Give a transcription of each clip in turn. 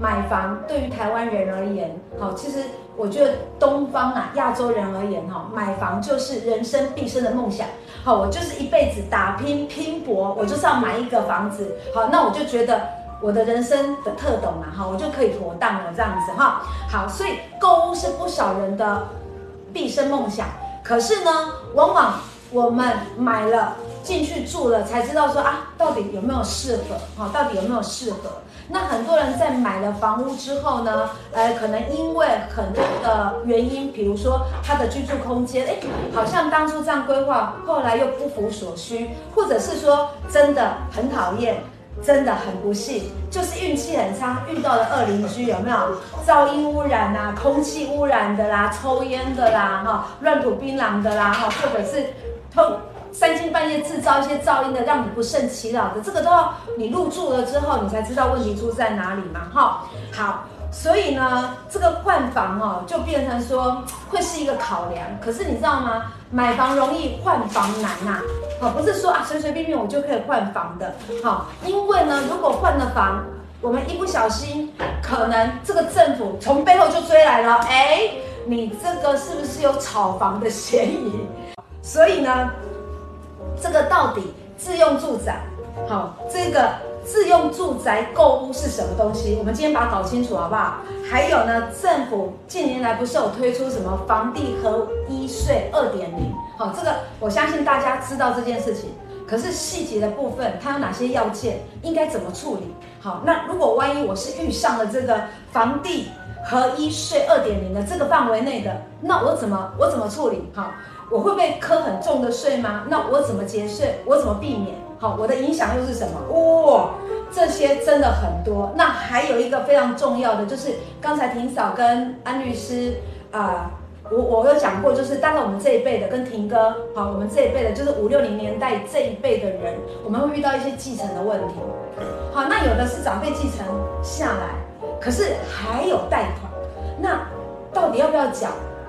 买房对于台湾人而言，好，其实我觉得东方啊，亚洲人而言，哈，买房就是人生毕生的梦想。好，我就是一辈子打拼拼搏，我就是要买一个房子。好，那我就觉得我的人生的特懂嘛，哈，我就可以妥当了这样子哈。好，所以购物是不少人的毕生梦想。可是呢，往往我们买了进去住了，才知道说啊，到底有没有适合？好，到底有没有适合？那很多人在买了房屋之后呢，呃，可能因为很多的原因，比如说他的居住空间，哎，好像当初这样规划，后来又不符所需，或者是说真的很讨厌，真的很不幸，就是运气很差，遇到了恶邻居，有没有？噪音污染啊，空气污染的啦，抽烟的啦，哈，乱吐槟榔的啦，哈，或者是偷。三更半夜制造一些噪音的，让你不胜其扰的，这个都要你入住了之后，你才知道问题出在哪里嘛，哈。好，所以呢，这个换房哦，就变成说会是一个考量。可是你知道吗？买房容易，换房难呐。好，不是说啊随随便便我就可以换房的。好，因为呢，如果换了房，我们一不小心，可能这个政府从背后就追来了，哎，你这个是不是有炒房的嫌疑？所以呢。这个到底自用住宅，好，这个自用住宅购屋是什么东西？我们今天把它搞清楚好不好？还有呢，政府近年来不是有推出什么房地合一税二点零？好，这个我相信大家知道这件事情。可是细节的部分，它有哪些要件？应该怎么处理？好，那如果万一我是遇上了这个房地合一税二点零的这个范围内的，那我怎么我怎么处理？好。我会被课很重的税吗？那我怎么节税？我怎么避免？好，我的影响又是什么？哇、哦，这些真的很多。那还有一个非常重要的，就是刚才庭嫂跟安律师啊、我我有讲过，就是当然我们这一辈的跟庭哥，好，我们这一辈的，就是五六零年代这一辈的人，我们会遇到一些继承的问题。好，那有的是长辈继承下来，可是还有贷款，那到底要不要缴？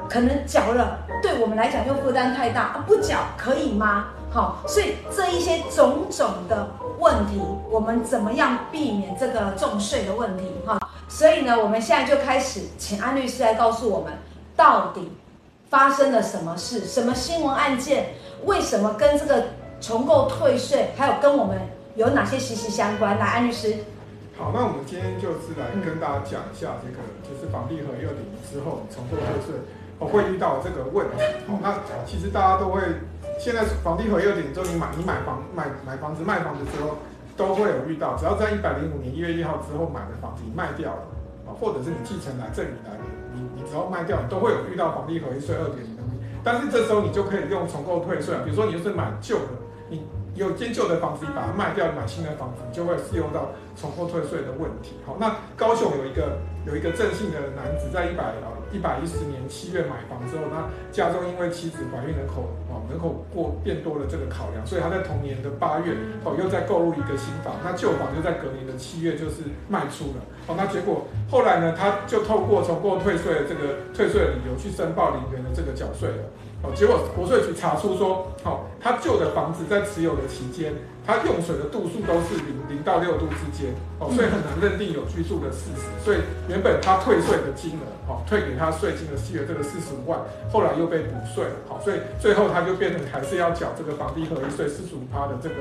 可能缴了。对我们来讲又负担太大，不缴可以吗？好，所以这一些种种的问题，我们怎么样避免这个重税的问题？哈，所以呢，我们现在就开始请安律师来告诉我们，到底发生了什么事，什么新闻案件，为什么跟这个重购退税，还有跟我们有哪些息息相关？来，安律师。好，那我们今天就是来跟大家讲一下这个，就是房地合一二点零之后重购退税。我会遇到这个问题，好，那其实大家都会，现在房地合一二点零之后，你买你买房买买房子卖房子之后，都会有遇到，只要在一百零五年一月一号之后买的房子你卖掉了，啊，或者是你继承来赠与来的，你你只要卖掉，你都会有遇到房地合一税二点零的问题，但是这时候你就可以用重购退税，比如说你就是买旧的，你有间旧的房子，你把它卖掉，买新的房子，你就会适用到重购退税的问题。好，那高雄有一个有一个郑姓的男子在一百一百一十年七月买房之后，那家中因为妻子怀孕人口哦人口过变多了这个考量，所以他在同年的八月哦又在购入一个新房，那旧房就在隔年的七月就是卖出了哦，那结果后来呢，他就透过重过退税的这个退税的理由去申报零元的这个缴税了哦，结果国税局查出说，好，他旧的房子在持有的期间。他用水的度数都是零零到六度之间哦，所以很难认定有居住的事实。所以原本他退税的金额哦，退给他税金的金额这个四十五万，后来又被补税了。好，所以最后他就变成还是要缴这个房地合一税四十五趴的这个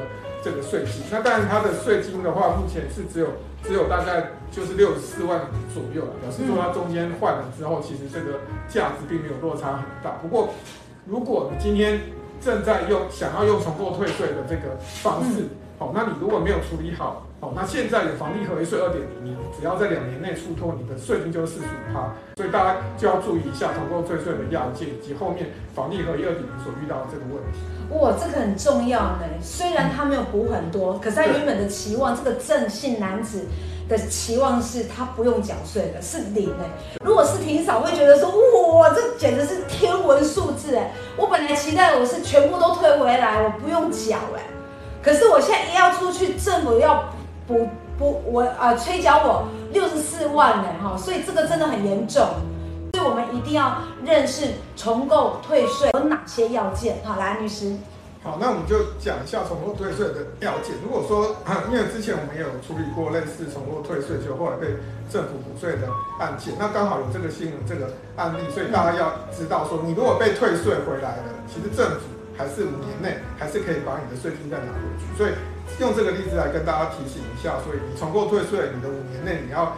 这个税金。那当然他的税金的话，目前是只有只有大概就是六十四万左右了，表示说他中间换了之后，其实这个价值并没有落差很大。不过如果你今天正在用想要用重购退税的这个方式，好，那你如果没有处理好，好，那现在的房地合一税二点零，你只要在两年内出脱，你的税金就是四十五趴，所以大家就要注意一下重购退税的要件，以及后面房地合一二点零所遇到的这个问题。哇，这个很重要呢。虽然他没有补很多，可是他原本的期望，这个正性男子的期望是他不用缴税的，是零哎。如果是霆嫂会觉得说，哇，这简直是天文数字哎！我本来期待我是全部都退回来，我不用缴哎。可是我现在一要出去，政府要补补我啊，催缴我六十四万呢哈，所以这个真的很严重。所以我们一定要认识重构退税有哪些要件。好，来，安律师。好，那我们就讲一下重购退税的要件。如果说，因为之前我们也有处理过类似重购退税，就后来被政府补税的案件，那刚好有这个新闻这个案例，所以大家要知道说，你如果被退税回来了，其实政府还是五年内还是可以把你的税金再拿回去。所以用这个例子来跟大家提醒一下，所以你重购退税，你的五年内你要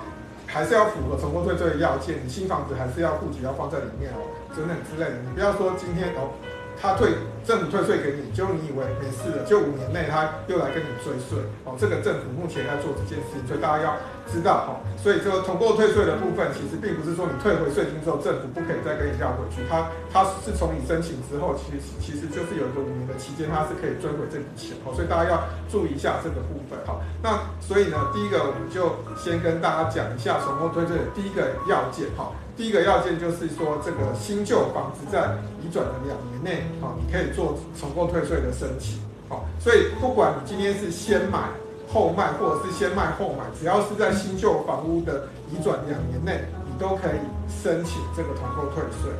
还是要符合重购退税的要件，你新房子还是要户籍要放在里面哦，等等之类的。你不要说今天哦。他退政府退税给你，就你以为没事了，就五年内他又来跟你追税哦。这个政府目前在做这件事情，所以大家要知道哦。所以这个重购退税的部分，其实并不是说你退回税金之后，政府不可以再跟你要回去。他他是从你申请之后，其实其实就是有一个五年的期间，他是可以追回这笔钱哦。所以大家要注意一下这个部分哈。那所以呢，第一个我们就先跟大家讲一下重购退税的第一个要件哈。第一个要件就是说，这个新旧房子在移转的两年内，啊，你可以做重购退税的申请，好，所以不管你今天是先买后卖，或者是先卖后买，只要是在新旧房屋的移转两年内，你都可以申请这个重购退税。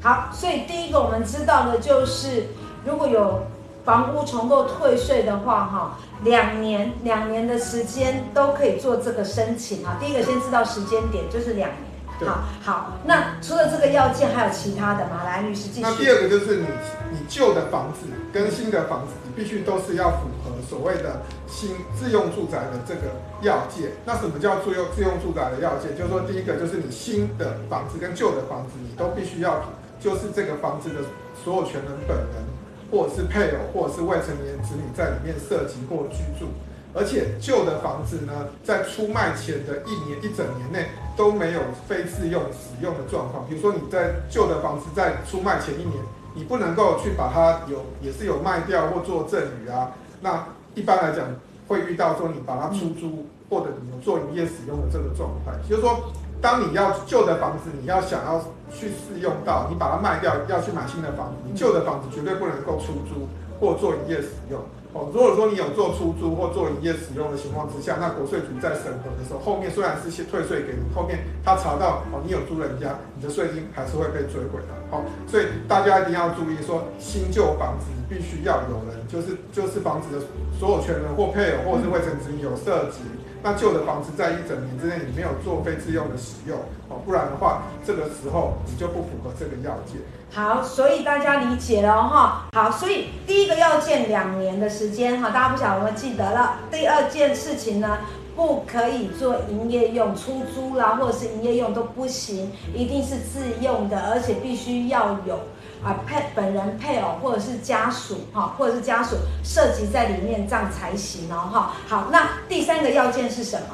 好，所以第一个我们知道的就是，如果有房屋重购退税的话，哈，两年两年的时间都可以做这个申请啊。第一个先知道时间点，就是两年。好好，那除了这个要件，还有其他的吗？来，律师继续。那第二个就是你，你旧的房子跟新的房子，你必须都是要符合所谓的新自用住宅的这个要件。那什么叫自用自用住宅的要件？就是说，第一个就是你新的房子跟旧的房子，你都必须要，就是这个房子的所有权人本人，或者是配偶，或者是未成年子女在里面涉及或居住。而且旧的房子呢，在出卖前的一年一整年内都没有非自用使用的状况。比如说你在旧的房子在出卖前一年，你不能够去把它有也是有卖掉或做赠与啊。那一般来讲会遇到说你把它出租或者你做营业使用的这个状态。就是说，当你要旧的房子你要想要去试用到，你把它卖掉要去买新的房子，旧的房子绝对不能够出租或做营业使用。哦如果说你有做出租或做营业使用的情况之下，那国税局在审核的时候，后面虽然是先退税给你，后面他查到哦你有租人家，你的税金还是会被追回的。好，所以大家一定要注意说，新旧房子必须要有人，就是就是房子的所有权人或配偶或是未成年有涉及。那旧的房子在一整年之内你没有做非自用的使用，哦，不然的话，这个时候你就不符合这个要件。好，所以大家理解了哈。好，所以第一个要件两年的时间哈，大家不晓得有没有记得了？第二件事情呢，不可以做营业用、出租啦，或者是营业用都不行，一定是自用的，而且必须要有。啊，配本人、配偶或者是家属哈，或者是家属涉及在里面，这样才行哦哈。好，那第三个要件是什么？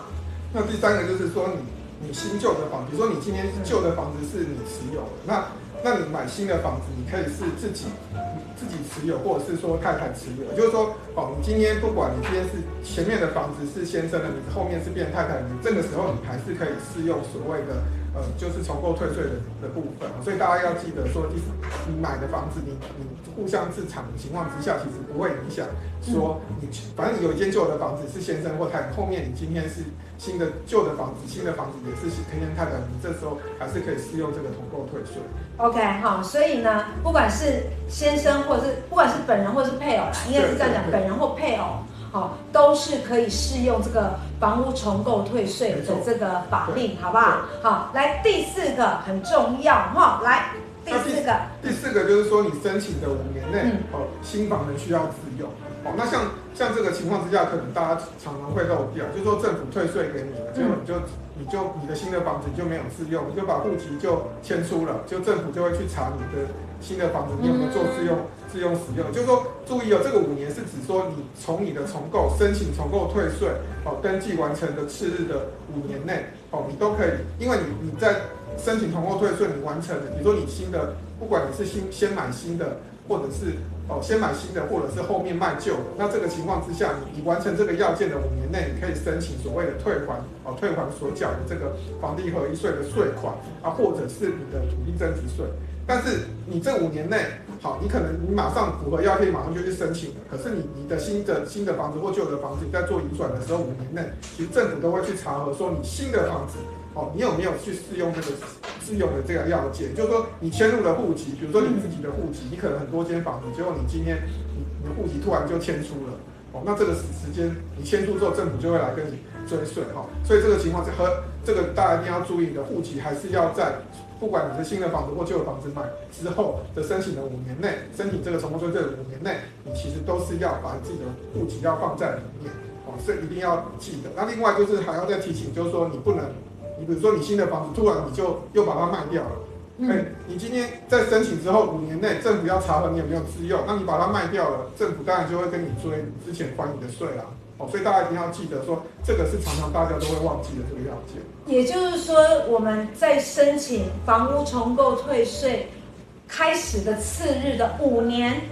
那第三个就是说你，你新旧的房，比如说你今天旧的房子是你持有的，那那你买新的房子，你可以是自己自己持有，或者是说太太持有。就是说，哦，你今天不管你今天是前面的房子是先生的，你后面是变太太的，你这个时候你还是可以适用所谓的。呃，就是重购退税的的部分，所以大家要记得说，你买的房子，你你互相自产的情况之下，其实不会影响说你，反正你有一间旧的房子是先生或太太，后面你今天是新的旧的房子，新的房子也是先天太太，你这时候还是可以适用这个重购退税。OK，好，所以呢，不管是先生或者是不管是本人或是配偶啦，应该是这样讲，本人或配偶。好，都是可以适用这个房屋重购退税的这个法令，好不好？好，来第四个很重要哈，来第四个，第四个就是说你申请的五年内，哦，新房子需要自用。哦，那像像这个情况之下，可能大家常常会漏掉，就是说政府退税给你了，结果你就你就你的新的房子就没有自用，你就把户籍就迁出了，就政府就会去查你的新的房子你有没有做自用。自用使用，就是说，注意哦，这个五年是指说你从你的重购申请重购退税哦，登记完成的次日的五年内哦，你都可以，因为你你在申请重购退税，你完成了，比如说你新的，不管你是新先买新的，或者是哦先买新的，或者是后面卖旧的，那这个情况之下，你你完成这个要件的五年内，你可以申请所谓的退还哦，退还所缴的这个房地合一税的税款啊，或者是你的土地增值税。但是你这五年内，好，你可能你马上符合要件，马上就去申请了。可是你你的新的新的房子或旧的房子，你在做移转的时候，五年内，其实政府都会去查核，说你新的房子，哦，你有没有去适用这个自用的这个要件，就是说你迁入了户籍，比如说你自己的户籍，你可能很多间房子，结果你今天你你的户籍突然就迁出了，哦，那这个时时间你迁出之后，政府就会来跟你追税哈，所以这个情况是和这个大家一定要注意，你的户籍还是要在。不管你是新的房子或旧的房子买之后的申请的五年内，申请这个重购税这五年内，你其实都是要把自己的户籍要放在里面哦，所以一定要记得。那另外就是还要再提醒，就是说你不能，你比如说你新的房子突然你就又把它卖掉了，哎、嗯，你今天在申请之后五年内，政府要查核你有没有自用，那你把它卖掉了，政府当然就会跟你追之前还你的税啦。所以大家一定要记得说，这个是常常大家都会忘记的这个要件。也就是说，我们在申请房屋重购退税开始的次日的五年，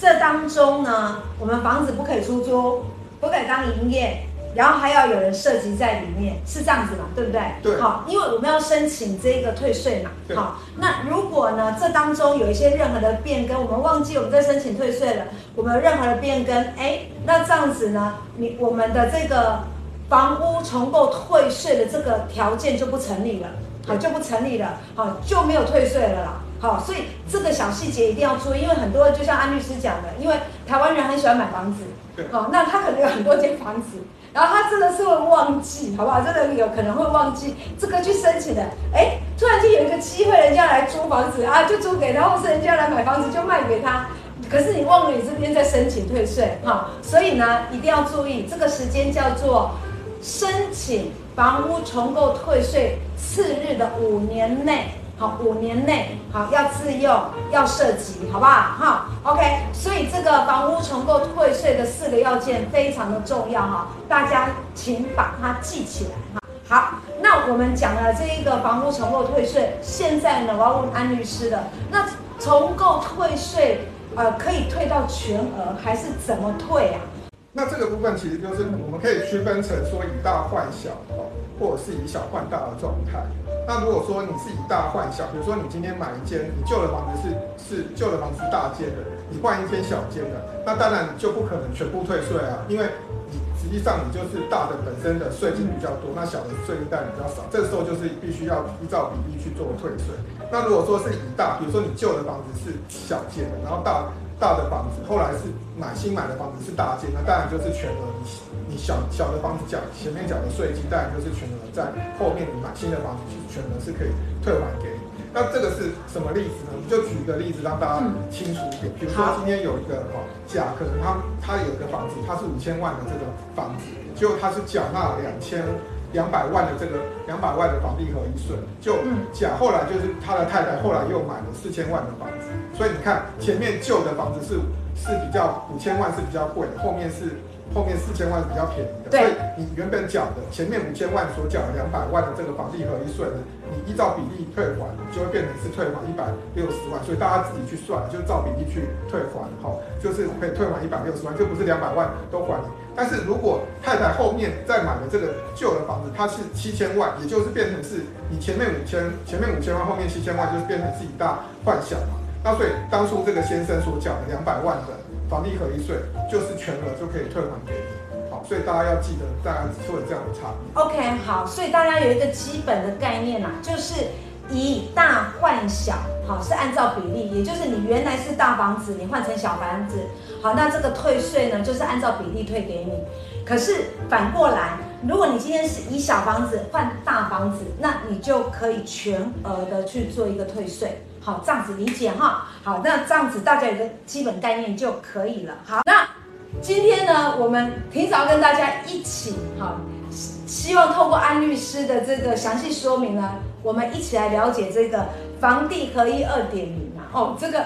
这当中呢，我们房子不可以出租，不可以当营业。然后还要有人涉及在里面，是这样子嘛？对不对？对。好，因为我们要申请这个退税嘛。好，那如果呢，这当中有一些任何的变更，我们忘记我们在申请退税了，我们有任何的变更，哎，那这样子呢，你我们的这个房屋重购退税的这个条件就不成立了，好，就不成立了，好，就没有退税了啦。好，所以这个小细节一定要注意，因为很多就像安律师讲的，因为台湾人很喜欢买房子，对。好，那他可能有很多间房子。然后他真的是会忘记，好不好？真的有可能会忘记这个去申请的。哎，突然间有一个机会，人家来租房子啊，就租给他，或是人家来买房子就卖给他。可是你忘了你这边在申请退税，哈，所以呢，一定要注意这个时间叫做申请房屋重购退税次日的五年内。好，五年内好要自用，要涉及，好不好？哈，OK。所以这个房屋重购退税的四个要件非常的重要哈，大家请把它记起来哈。好，那我们讲了这一个房屋重购退税，现在呢，我要问安律师了，那重购退税呃可以退到全额还是怎么退啊？那这个部分其实就是我们可以区分成说以大换小哦，或者是以小换大的状态。那如果说你是以大换小，比如说你今天买一间，你旧的房子是是旧的房子大间的，你换一间小间的，那当然就不可能全部退税啊，因为你实际上你就是大的本身的税金比较多，那小的税金当然比较少，这时候就是必须要依照比例去做退税。那如果说是以大，比如说你旧的房子是小间的，然后大大的房子后来是买新买的房子是大间，那当然就是全额你。你小小的房子缴前面缴的税金，当然就是全额在后面你买新的房子，其实全额是可以退还给你。那这个是什么例子呢？我们就举一个例子让大家清楚一点。比如说今天有一个哈甲，可能他他有一个房子，他是五千万的这个房子，结果他是缴纳两千两百万的这个两百万的房地合一税。就甲后来就是他的太太后来又买了四千万的房子，所以你看前面旧的房子是是比较五千万是比较贵的，后面是。后面四千万是比较便宜的，所以你原本缴的前面五千万所缴的两百万的这个房地合一税呢，你依照比例退还，就会变成是退还一百六十万，所以大家自己去算，就照比例去退还，好，就是可以退还一百六十万，就不是两百万都还你。但是如果太太后面再买的这个旧的房子，它是七千万，也就是变成是你前面五千，前面五千万，后面七千万，就是变成是以大幻想嘛。那所以当初这个先生所缴的两百万的。房地合一税就是全额就可以退还给你，好，所以大家要记得，大家会有这样的差别。OK，好，所以大家有一个基本的概念啦，就是以大换小，好，是按照比例，也就是你原来是大房子，你换成小房子，好，那这个退税呢，就是按照比例退给你。可是反过来，如果你今天是以小房子换大房子，那你就可以全额的去做一个退税。好，这样子理解哈。好，那这样子大家有个基本概念就可以了。好，那今天呢，我们提早跟大家一起，好，希望透过安律师的这个详细说明呢，我们一起来了解这个房地合一二点零嘛。哦，这个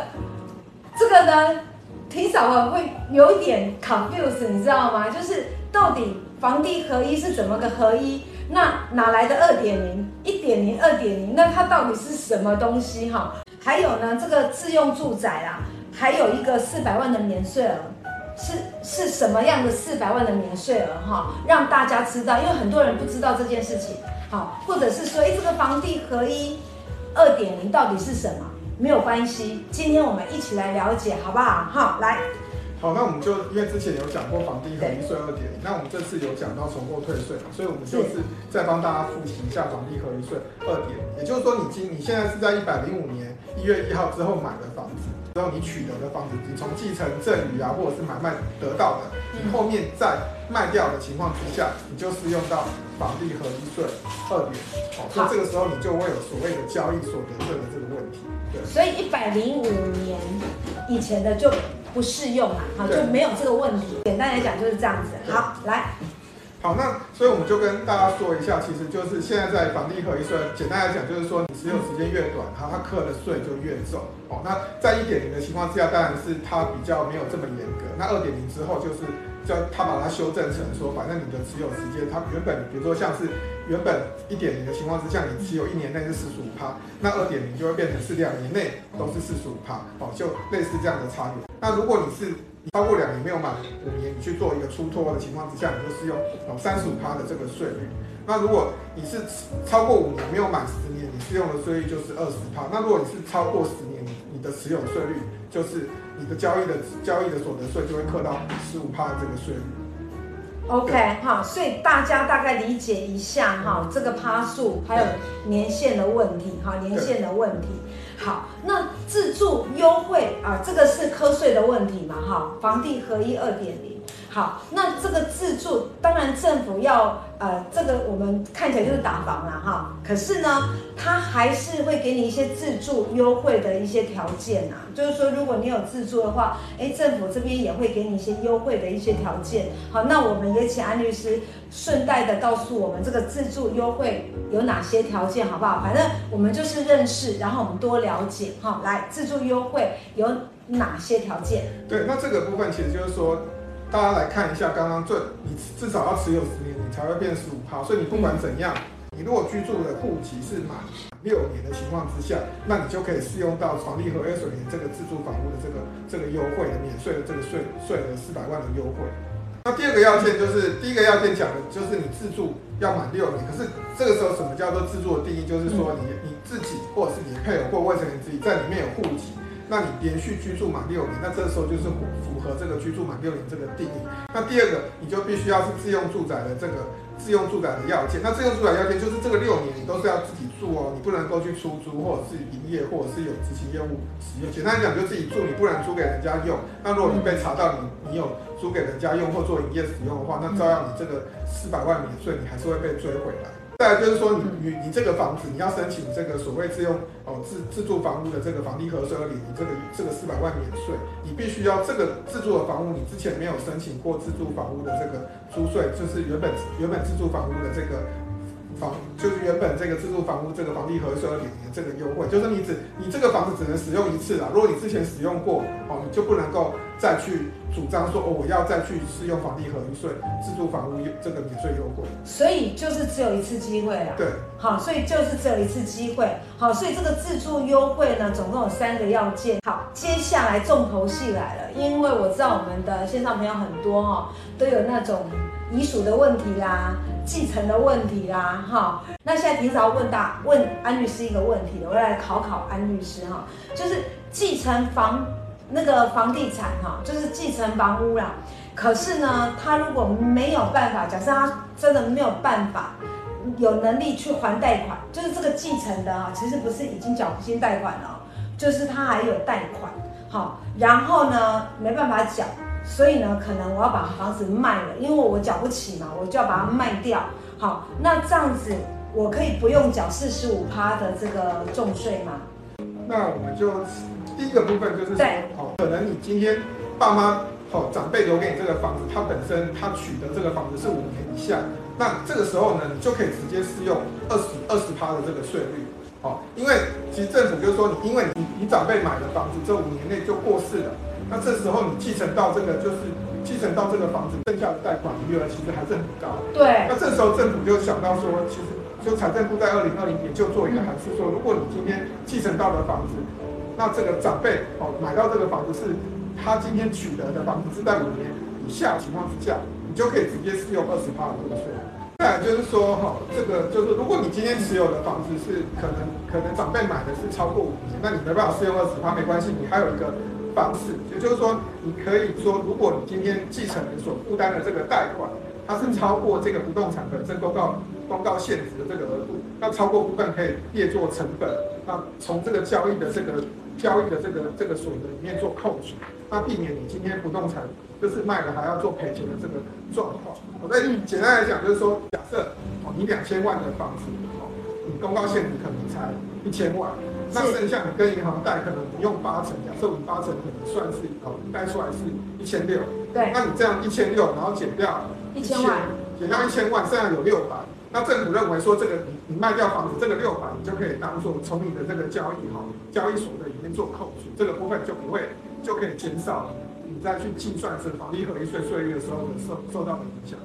这个呢，霆嫂啊会有一点 confuse，你知道吗？就是到底房地合一是怎么个合一？那哪来的二点零？一点零、二点零？那它到底是什么东西？哈？还有呢，这个自用住宅啊，还有一个四百万的免税额，是是什么样的四百万的免税额哈？让大家知道，因为很多人不知道这件事情，好，或者是说，哎，这个房地合一二点零到底是什么？没有关系，今天我们一起来了解，好不好？好，来，好，那我们就因为之前有讲过房地合一税二点零，那我们这次有讲到重购退税嘛，所以我们就是再帮大家复习一下房地合一税二点，也就是说你今你现在是在一百零五年一月一号之后买的房子，然后你取得的房子，你从继承赠与啊或者是买卖得到的，你后面再卖掉的情况之下，你就适用到房地合一税二点零，好，所以这个时候你就会有所谓的交易所得税的这个问题。对，所以一百零五年以前的就。不适用了，好，就没有这个问题。简单来讲就是这样子。好，来，好，那所以我们就跟大家说一下，其实就是现在在房地合一税，简单来讲就是说，你持有时间越短，它它课的税就越重。哦，那在一点零的情况之下，当然是它比较没有这么严格。那二点零之后就是。叫他把它修正成说，反正你的持有时间，它原本比如说像是原本一点零的情况之下，你持有一年内是四十五趴，那二点零就会变成是两年内都是四十五趴，哦，就类似这样的差别。那如果你是超过两年没有满五年，你去做一个出脱的情况之下，你就适用哦三十五趴的这个税率。那如果你是超过五年没有满十年，你适用的税率就是二十趴。那如果你是超过十年，你的持有税率就是。你的交易的交易的所得税就会课到十五趴的这个税率。OK 哈，所以大家大概理解一下哈，这个趴数还有年限的问题哈，年限的问题。好，那自住优惠啊，这个是课税的问题嘛哈，房地合一二点零。好，那这个自住当然政府要呃，这个我们看起来就是打房了哈，可是呢，它还是会给你一些自住优惠的一些条件啊，就是说如果你有自住的话，哎，政府这边也会给你一些优惠的一些条件。好，那我们也请安律师顺带的告诉我们这个自住优惠有哪些条件，好不好？反正我们就是认识，然后我们多聊了解哈。来，自住优惠有哪些条件？对，那这个部分其实就是说。大家来看一下，刚刚这你至少要持有十年，你才会变十五趴。所以你不管怎样，你如果居住的户籍是满六年的情况之下，那你就可以适用到房地合一税年这个自住房屋的这个这个优惠的免税的这个税税的四百万的优惠。那第二个要件就是第一个要件讲的就是你自住要满六年。可是这个时候什么叫做自住的定义？就是说你你自己或者是你的配偶或未成年自己在里面有户籍。那你连续居住满六年，那这时候就是符合这个居住满六年这个定义。那第二个，你就必须要是自用住宅的这个自用住宅的要件。那自用住宅要件就是这个六年你都是要自己住哦，你不能够去出租或者是营业或者是有执行业务使用。简单讲，就自己住，你不能租给人家用。那如果你被查到你你有租给人家用或做营业使用的话，那照样你这个四百万免税，你还是会被追回来。再就是说你，你你这个房子，你要申请这个所谓自用哦自自住房屋的这个房地合税二点零，这个这个四百万免税，你必须要这个自住的房屋，你之前没有申请过自住房屋的这个租税，就是原本原本自住房屋的这个。房就是原本这个自住房屋这个房地合一税二点零这个优惠，就是你只你这个房子只能使用一次啦。如果你之前使用过，哦，你就不能够再去主张说哦，我要再去适用房地合一税自住房屋这个免税优惠。所以就是只有一次机会啦。对，好，所以就是只有一次机会。好，所以这个自住优惠呢，总共有三个要件。好，接下来重头戏来了，因为我知道我们的线上朋友很多哦，都有那种遗属的问题啦。继承的问题啦，哈，那现在平时要问大问安律师一个问题，我要来考考安律师哈，就是继承房那个房地产哈，就是继承房屋啦，可是呢，他如果没有办法，假设他真的没有办法有能力去还贷款，就是这个继承的啊，其实不是已经缴不清贷款了，就是他还有贷款，好，然后呢没办法缴。所以呢，可能我要把房子卖了，因为我缴不起嘛，我就要把它卖掉。好，那这样子我可以不用缴四十五趴的这个重税吗？那我们就第一个部分就是说，哦，可能你今天爸妈哦长辈留给你这个房子，他本身他取得这个房子是五年以下，那这个时候呢，你就可以直接适用二十二十趴的这个税率。哦，因为其实政府就是说你，因为你你长辈买的房子这五年内就过世了。那这时候你继承到这个，就是继承到这个房子，剩下的贷款余额其实还是很高。对。那这时候政府就想到说，其实就财政部在二零二零年就做一个函释说，如果你今天继承到的房子，那这个长辈哦买到这个房子是他今天取得的房子是在五年以下情况之下，你就可以直接适用二十趴的这个税。再就是说哈，这个就是如果你今天持有的房子是可能可能长辈买的是超过五年，那你没办法适用二十趴，没关系，你还有一个方式，也就是说你可以说，如果你今天继承人所负担的这个贷款，它是超过这个不动产本身公告公告现值的这个额度，那超过部分可以列作成本，那从这个交易的这个交易的这个这个所得里面做扣除，那避免你今天不动产就是卖了还要做赔钱的这个状况。我再简单来讲，就是说，假设哦你两千万的房子哦，你公告限值可能才一千万，那剩下你跟银行贷可能你用八成，假设我们八成可能算是哦贷出来是一千六，对，那你这样一千六，然后减掉一千万，减掉一千万，剩下有六百。那政府认为说，这个你你卖掉房子，这个六百你就可以当做从你的这个交易哈交易所的里面做扣除，这个部分就不会就可以减少你再去计算这房地合一税税率的时候的受受到的影响。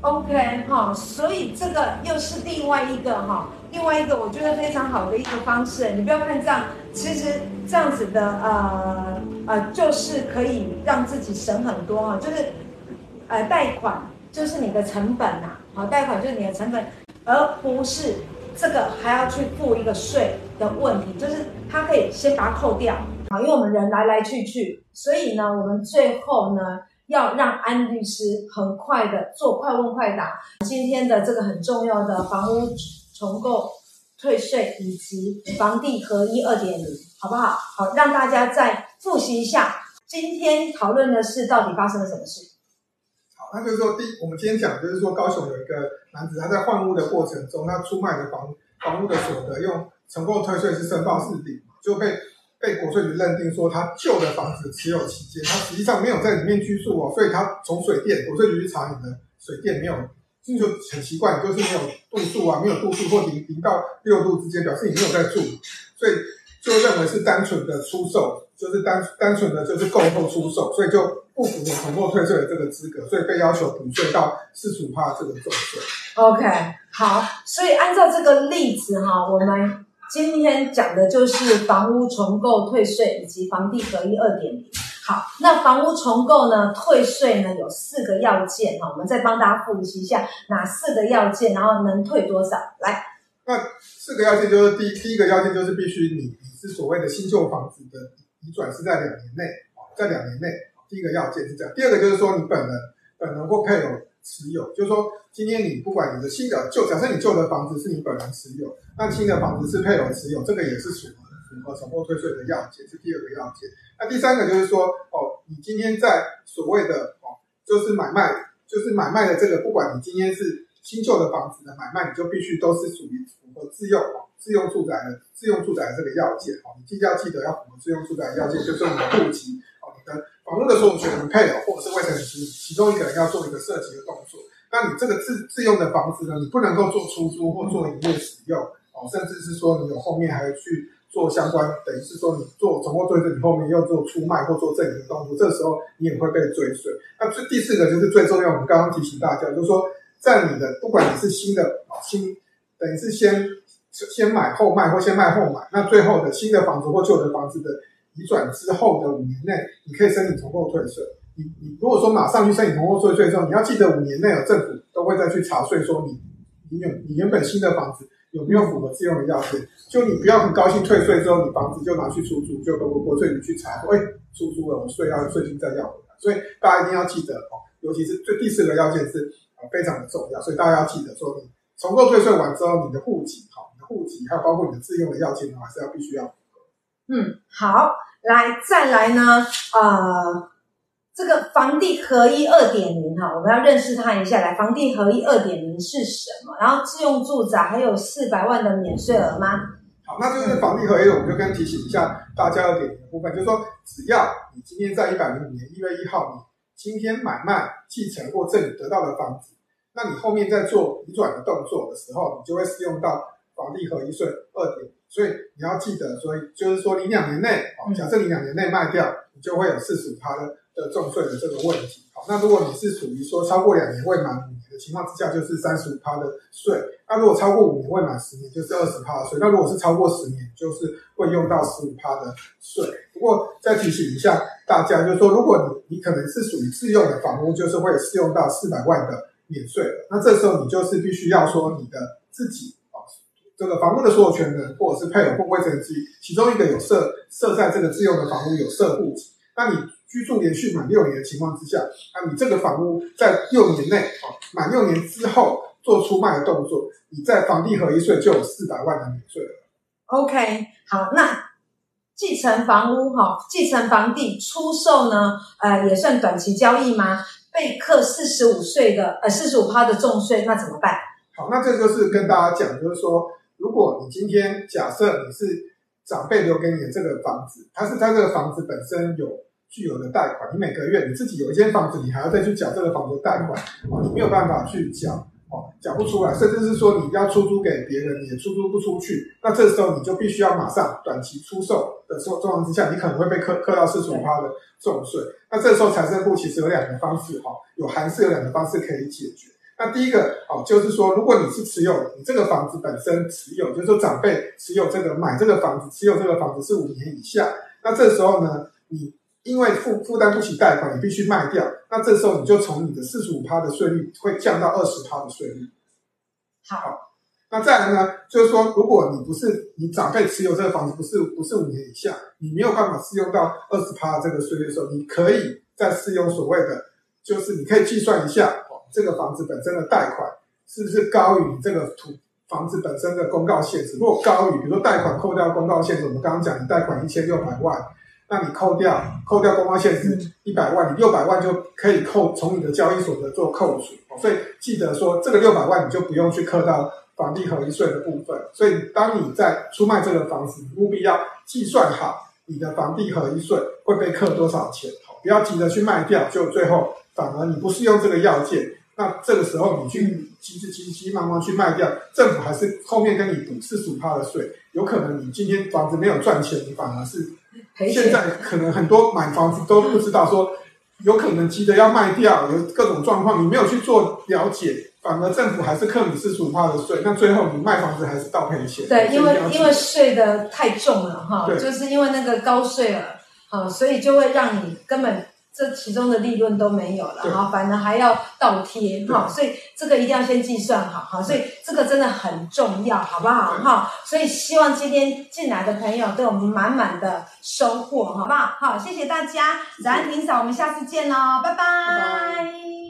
OK 哈，所以这个又是另外一个哈，另外一个我觉得非常好的一个方式。你不要看这样，其实这样子的呃呃，就是可以让自己省很多哈，就是呃贷款就是你的成本呐。好，贷款就是你的成本，而不是这个还要去付一个税的问题，就是它可以先把它扣掉。好，因为我们人来来去去，所以呢，我们最后呢要让安律师很快的做快问快答。今天的这个很重要的房屋重购退税以及房地合一二点零，好不好？好，让大家再复习一下今天讨论的是到底发生了什么事。那就是说，第，我们今天讲就是说，高雄有一个男子，他在换屋的过程中，他出卖的房房屋的所得，用重购退税是申报四抵，就被被国税局认定说，他旧的房子持有期间，他实际上没有在里面居住哦，所以他从水电国税局去查你的水电没有，这就很奇怪，就是没有度数啊，没有度数或零零到六度之间，表示你没有在住，所以就认为是单纯的出售，就是单单纯的就是购后出售，所以就。不符合重购退税的这个资格，所以被要求补税到四十五趴这个重税。OK，好，所以按照这个例子哈，我们今天讲的就是房屋重购退税以及房地合一二点零。好，那房屋重购呢，退税呢有四个要件哈，我们再帮大家复习一下哪四个要件，然后能退多少？来，那四个要件就是第第一个要件就是必须你你是所谓的新旧房子的移转是在两年内，在两年内。第一个要件是这样，第二个就是说你本人本人或配偶持有，就是说今天你不管你的新的旧，假设你旧的房子是你本人持有，那新的房子是配偶持有，这个也是符合符合重购退税的要件，是第二个要件。那第三个就是说哦，你今天在所谓的哦，就是买卖，就是买卖的这个，不管你今天是新旧的房子的买卖，你就必须都是属于符合自用，自用住宅的自用住宅的这个要件哦，你记要记得要符合自用住宅的要件，就是你的户籍哦，你的。房屋的所有权人配偶或者是未成年子女，其中一个人要做一个涉及的动作。那你这个自自用的房子呢，你不能够做出租或做营业使用哦，甚至是说你有后面还要去做相关，等于是说你做重购退税，你后面又做出卖或做赠与的动作，这时候你也会被追税。那最第四个就是最重要，我们刚刚提醒大家，就是说在你的不管你是新的哦新，等于是先先买后卖或先卖后买，那最后的新的房子或旧的房子的。移转之后的五年内，你可以申请重构退税。你你如果说马上去申请重构退税之后，你要记得五年内有政府都会再去查税，说你你有你原本新的房子有没有符合自用的要件。就你不要很高兴退税之后，你房子就拿去出租，就国国税局去查，哎，出租了，我税要税金再要回来。所以大家一定要记得哦，尤其是最第四个要件是啊非常的重要，所以大家要记得说，你重构退税完之后，你的户籍好，你的户籍还有包括你的自用的要件的话，是要必须要。嗯，好，来再来呢，呃，这个房地合一二点零哈，我们要认识它一下。来，房地合一二点零是什么？然后自用住宅还有四百万的免税额吗？好，那就是房地合一，我们就跟提醒一下大家要点的部分，就是说，只要你今天在一百零五年一月一号，你今天买卖、继承或赠与得到的房子，那你后面在做移转的动作的时候，你就会适用到房地合一税二点。所以你要记得，所以就是说，你两年内，哦，假设你两年内卖掉，你就会有四十五趴的的重税的这个问题。好，那如果你是属于说超过两年未满五年的情况之下，就是三十五趴的税。那如果超过五年未满十年，就是二十趴的税。那如果是超过十年，就是会用到十五趴的税。不过再提醒一下大家，就是说，如果你你可能是属于自用的房屋，就是会适用到四百万的免税了。那这时候你就是必须要说你的自己啊，这个房屋的所有权人或者是配偶或未成年人，其中一个有设设在这个自用的房屋有设户籍，那你居住连续满六年的情况之下，那你这个房屋在六年内啊，满六年之后做出卖的动作，你在房地合一税就有四百万的免税了。OK，好，那继承房屋哈，继承房地出售呢，呃，也算短期交易吗？被课四十五岁的呃四十五趴的重税，那怎么办？好，那这就是跟大家讲，就是说，如果你今天假设你是长辈留给你的这个房子，它是在这个房子本身有具有的贷款，你每个月你自己有一间房子，你还要再去缴这个房子的贷款，哦，你没有办法去缴。哦，缴不出来，甚至是说你要出租给别人，你也出租不出去，那这时候你就必须要马上短期出售的状状况之下，你可能会被课课到四十五趴的重税。那这时候财政部其实有两个方式哈，有函释有两个方式可以解决。那第一个哦，就是说如果你是持有你这个房子本身持有，就是说长辈持有这个买这个房子持有这个房子是五年以下，那这时候呢，你。因为负负担不起贷款，你必须卖掉。那这时候你就从你的四十五趴的税率会降到二十趴的税率。好，那再来呢，就是说，如果你不是你长辈持有这个房子不是不是五年以下，你没有办法适用到二十趴的这个税率的时候，你可以再适用所谓的，就是你可以计算一下，哦，这个房子本身的贷款是不是高于你这个土房子本身的公告限值。如果高于，比如说贷款扣掉公告限值，我们刚刚讲你贷款一千六百万。那你扣掉扣掉公告限值一百万，你六百万就可以扣从你的交易所得做扣除，所以记得说这个六百万你就不用去扣到房地合一税的部分。所以当你在出卖这个房子，务必要计算好你的房地合一税会被扣多少钱，不要急着去卖掉，就最后反而你不适用这个要件，那这个时候你去急急急急忙忙去卖掉，政府还是后面跟你补四十五趴的税，有可能你今天房子没有赚钱，你反而是。现在可能很多买房子都不知道说，有可能急着要卖掉，有各种状况，你没有去做了解，反而政府还是扣你四十五趴的税，那最后你卖房子还是倒赔钱。对，因为因为税的太重了哈，就是因为那个高税了，好，所以就会让你根本。这其中的利润都没有了哈，反而还要倒贴哈，所以这个一定要先计算好哈，所以这个真的很重要，好不好哈？所以希望今天进来的朋友都有满满的收获，好不好？好，谢谢大家，子安霆嫂，我们下次见喽，拜拜。拜拜。